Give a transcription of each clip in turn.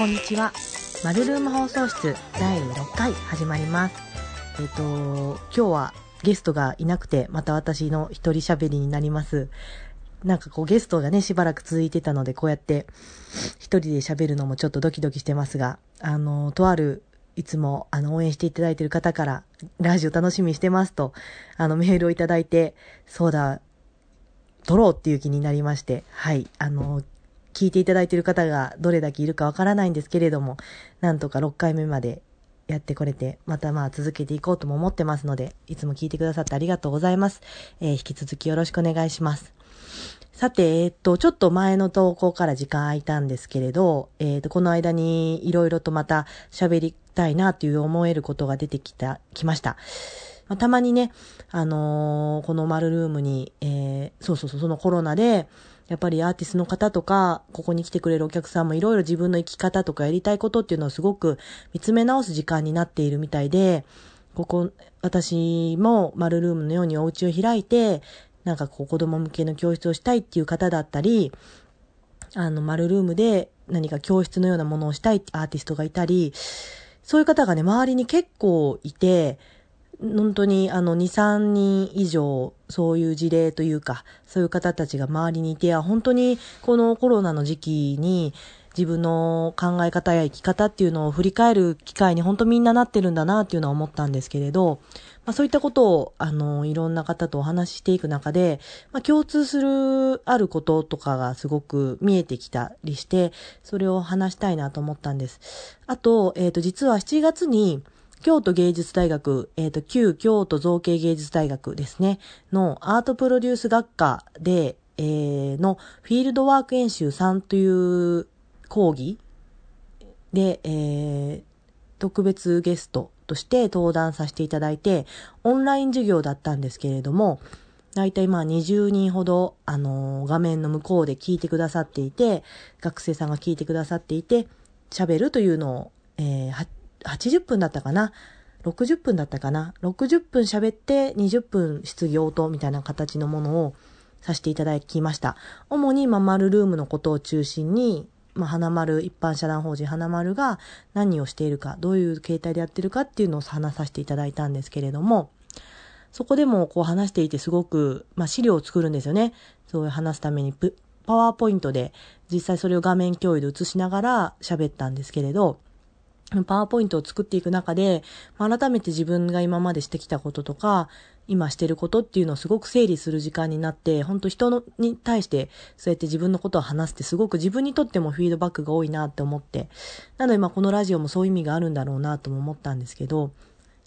こんにちは。マルルーム放送室第6回始まります。えっ、と、今日はゲストがいなくて、また私の一人喋りになります。なんかこうゲストがね、しばらく続いてたので、こうやって一人で喋るのもちょっとドキドキしてますが、あの、とある、いつも、あの、応援していただいている方から、ラジオ楽しみにしてますと、あの、メールをいただいて、そうだ、撮ろうっていう気になりまして、はい、あの、聞いていただいている方がどれだけいるかわからないんですけれども、なんとか6回目までやってこれて、またまあ続けていこうとも思ってますので、いつも聞いてくださってありがとうございます。えー引き続きよろしくお願いします。さて、えっと、ちょっと前の投稿から時間空いたんですけれど、えっと、この間にいろいろとまた喋りたいなという思えることが出てきた、きました。まあたまにね、あのーこのマルルームに、えーそうそうそう、そのコロナで、やっぱりアーティストの方とか、ここに来てくれるお客さんもいろいろ自分の生き方とかやりたいことっていうのをすごく見つめ直す時間になっているみたいで、ここ、私もマルルームのようにお家を開いて、なんかこう子供向けの教室をしたいっていう方だったり、あの、マルルームで何か教室のようなものをしたいってアーティストがいたり、そういう方がね、周りに結構いて、本当にあの2、3人以上そういう事例というか、そういう方たちが周りにいて、本当にこのコロナの時期に自分の考え方や生き方っていうのを振り返る機会に本当みんななってるんだなっていうのは思ったんですけれど、まあそういったことをあのいろんな方とお話ししていく中で、まあ共通するあることとかがすごく見えてきたりして、それを話したいなと思ったんです。あと、えっ、と実は7月に京都芸術大学、えっ、と、旧京都造形芸術大学ですね、のアートプロデュース学科で、えーのフィールドワーク演習3という講義で、えー特別ゲストとして登壇させていただいて、オンライン授業だったんですけれども、だいたいまあ20人ほど、あのー画面の向こうで聞いてくださっていて、学生さんが聞いてくださっていて、喋るというのを、えー80分だったかな ?60 分だったかな ?60 分喋って20分質疑応答みたいな形のものをさせていただきました。主に、まあ、マルルームのことを中心に、まあ、花丸、一般社団法人花丸が何をしているか、どういう形態でやってるかっていうのを話させていただいたんですけれども、そこでもこう話していてすごく、まあ、資料を作るんですよね。そういう話すためにプ、パワーポイントで実際それを画面共有で映しながら喋ったんですけれど、パワーポイントを作っていく中で、改めて自分が今までしてきたこととか、今してることっていうのをすごく整理する時間になって、本当人のに対してそうやって自分のことを話すってすごく自分にとってもフィードバックが多いなって思って、なのでまあこのラジオもそういう意味があるんだろうなとも思ったんですけど、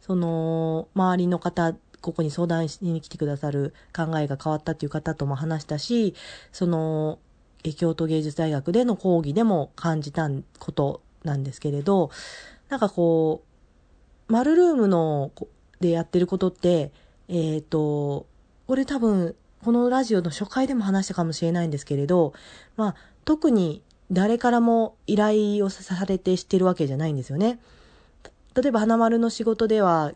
その、周りの方、ここに相談しに来てくださる考えが変わったっていう方とも話したし、その、京都芸術大学での講義でも感じたことなんですけれど、なんかこう、マルルームのでやってることって、えっ、と、これ多分、このラジオの初回でも話したかもしれないんですけれど、まあ、特に誰からも依頼をされてしてるわけじゃないんですよね。例えば、花丸の仕事では、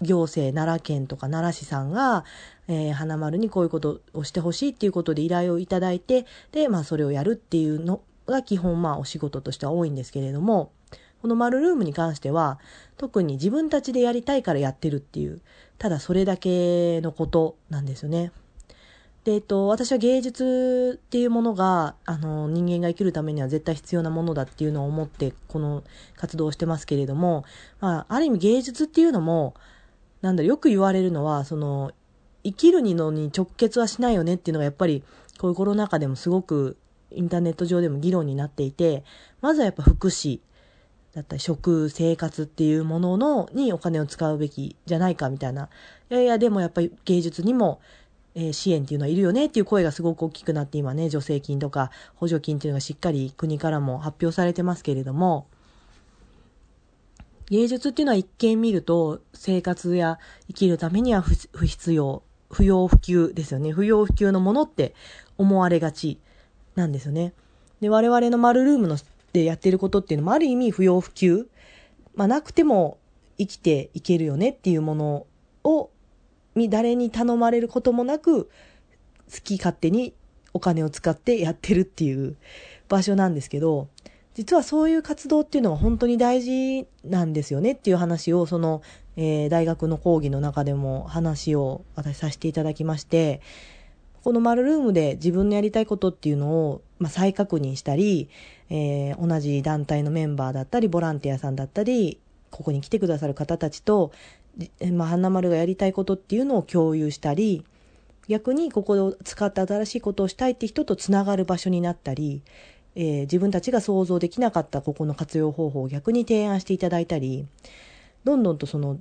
行政、奈良県とか奈良市さんが、えー花丸にこういうことをしてほしいっていうことで依頼をいただいて、で、まあ、それをやるっていうのが基本、まあ、お仕事としては多いんですけれども、このマルームに関しては、特に自分たちでやりたいからやってるっていう、ただそれだけのことなんですよね。で、えっと、私は芸術っていうものが、あの、人間が生きるためには絶対必要なものだっていうのを思って、この活動をしてますけれども、まあ、ある意味芸術っていうのも、なんだろ、よく言われるのは、その、生きるにのに直結はしないよねっていうのがやっぱり、こういうコロナ禍でもすごくインターネット上でも議論になっていて、まずはやっぱ福祉だったり食、生活っていうものの、にお金を使うべきじゃないかみたいな。いやいや、でもやっぱり芸術にも、えー支援っていうのはいるよねっていう声がすごく大きくなって今ね、助成金とか補助金っていうのがしっかり国からも発表されてますけれども、芸術っていうのは一見見ると生活や生きるためには不必要、不要不急ですよね。不要不急のものって思われがちなんですよね。で、我々のマルルームのでやってることっていうのもある意味不要不急。まあなくても生きていけるよねっていうものを、に誰に頼まれることもなく、好き勝手にお金を使ってやってるっていう場所なんですけど、実はそういう活動っていうのが本当に大事なんですよねっていう話を、その、えー、大学の講義の中でも話を私させていただきまして、このマルームで自分のやりたいことっていうのを、まあ、再確認したり、えー、同じ団体のメンバーだったり、ボランティアさんだったり、ここに来てくださる方たちと、まあ、花丸がやりたいことっていうのを共有したり、逆にここを使って新しいことをしたいって人とつながる場所になったり、えー、自分たちが想像できなかったここの活用方法を逆に提案していただいたり、どんどんとその、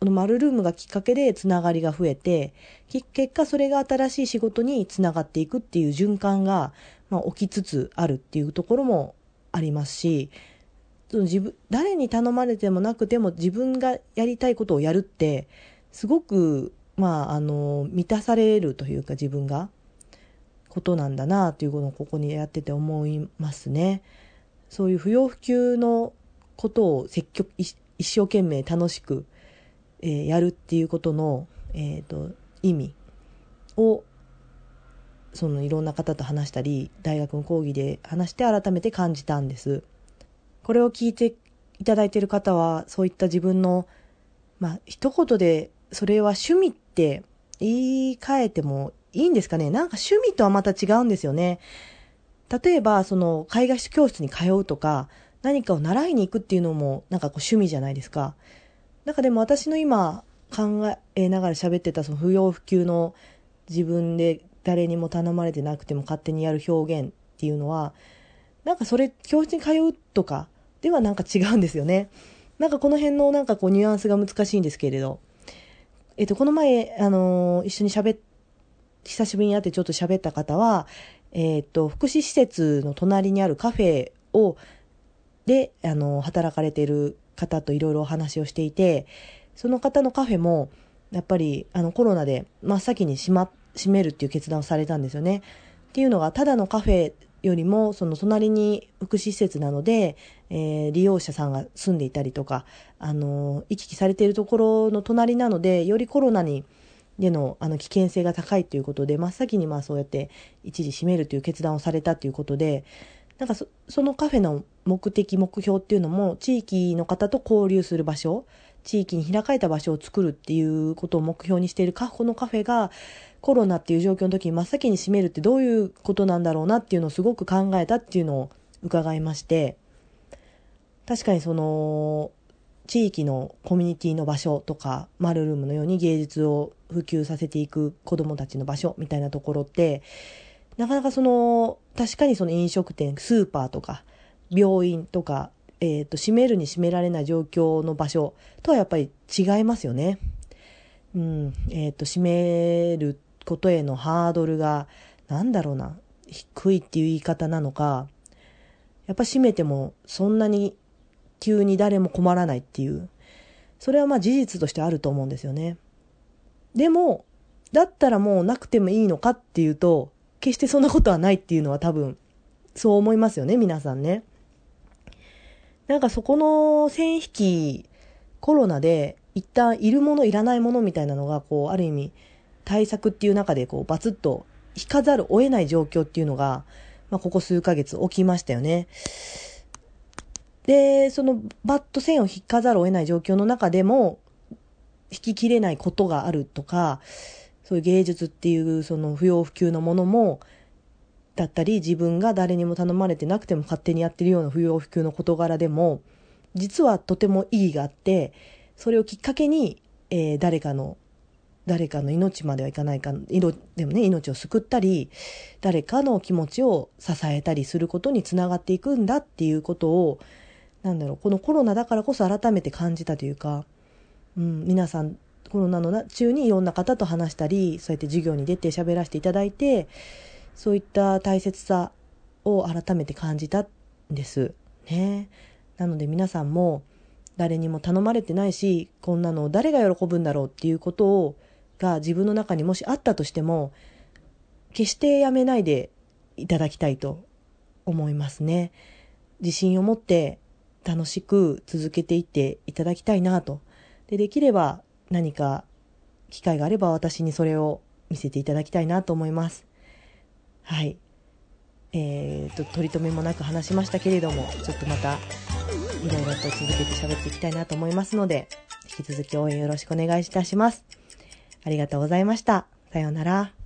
このマルルームがきっかけでつながりが増えて、結果それが新しい仕事につながっていくっていう循環が、まあ、起きつつあるっていうところもありますし、その自分、誰に頼まれてもなくても自分がやりたいことをやるって、すごく、まあ、あの、満たされるというか自分が、ことなんだなということをここにやってて思いますね。そういう不要不急のことを積極、一生懸命楽しく、えー、やるっていうことの、えっ、ー、と、意味を、そのいろんな方と話したり、大学の講義で話して改めて感じたんです。これを聞いていただいている方は、そういった自分の、まあ、一言で、それは趣味って言い換えてもいいんですかねなんか趣味とはまた違うんですよね。例えば、その、絵画教室に通うとか、何かを習いに行くっていうのも、なんかこう趣味じゃないですか。なんかでも私の今考えながら喋ってたその不要不急の自分で誰にも頼まれてなくても勝手にやる表現っていうのは、なんかそれ、教室に通うとかではなんか違うんですよね。なんかこの辺のなんかこうニュアンスが難しいんですけれど。えっと、この前、あのー、一緒に喋っ、久しぶりに会ってちょっと喋った方は、えっと、福祉施設の隣にあるカフェを、で、あの、働かれてる方といろいろお話をしていて、その方のカフェも、やっぱり、あの、コロナで真っ先に閉ま、閉めるっていう決断をされたんですよね。っていうのが、ただのカフェよりも、その隣に福祉施設なので、えー、利用者さんが住んでいたりとか、あの、行き来されているところの隣なので、よりコロナに、での、あの、危険性が高いということで、真っ先にまあそうやって一時閉めるという決断をされたということで、なんかそのカフェの目的、目標っていうのも、地域の方と交流する場所、地域に開かれた場所を作るっていうことを目標にしているカフのカフェが、コロナっていう状況の時に真っ先に閉めるってどういうことなんだろうなっていうのをすごく考えたっていうのを伺いまして、確かにその、地域のコミュニティの場所とか、マルルームのように芸術を普及させていく子供たちの場所みたいなところって、なかなかその、確かにその飲食店、スーパーとか、病院とか、えっ、ー、と、閉めるに閉められない状況の場所とはやっぱり違いますよね。うん、えっ、ー、と、閉めることへのハードルが、なんだろうな、低いっていう言い方なのか、やっぱ閉めてもそんなに急に誰も困らないっていう、それはまあ事実としてあると思うんですよね。でも、だったらもうなくてもいいのかっていうと、決してそんなことはないっていうのは多分、そう思いますよね、皆さんね。なんかそこの線引き、コロナで一旦いるものいらないものみたいなのが、こう、ある意味、対策っていう中で、こう、バツッと引かざるを得ない状況っていうのが、まあ、ここ数ヶ月起きましたよね。で、そのバット線を引かざるを得ない状況の中でも、引ききれないことがあるとか、そういう芸術っていうその不要不急のものも、だったり、自分が誰にも頼まれてなくても勝手にやってるような不要不急の事柄でも、実はとても意義があって、それをきっかけに、えー、誰かの、誰かの命まではいかないか、でもね、命を救ったり、誰かの気持ちを支えたりすることにつながっていくんだっていうことを、なんだろう、このコロナだからこそ改めて感じたというか、うん、皆さん、コロナの中にいろんな方と話したり、そうやって授業に出て喋らせていただいて、そういった大切さを改めて感じたんです。ね。なので皆さんも誰にも頼まれてないし、こんなの誰が喜ぶんだろうっていうことを、が自分の中にもしあったとしても、決してやめないでいただきたいと思いますね。自信を持って楽しく続けていっていただきたいなと。で、できれば何か機会があれば私にそれを見せていただきたいなと思います。はい。えー、と、取り留めもなく話しましたけれども、ちょっとまた、いろいろと続けて喋っていきたいなと思いますので、引き続き応援よろしくお願いいたします。ありがとうございました。さようなら。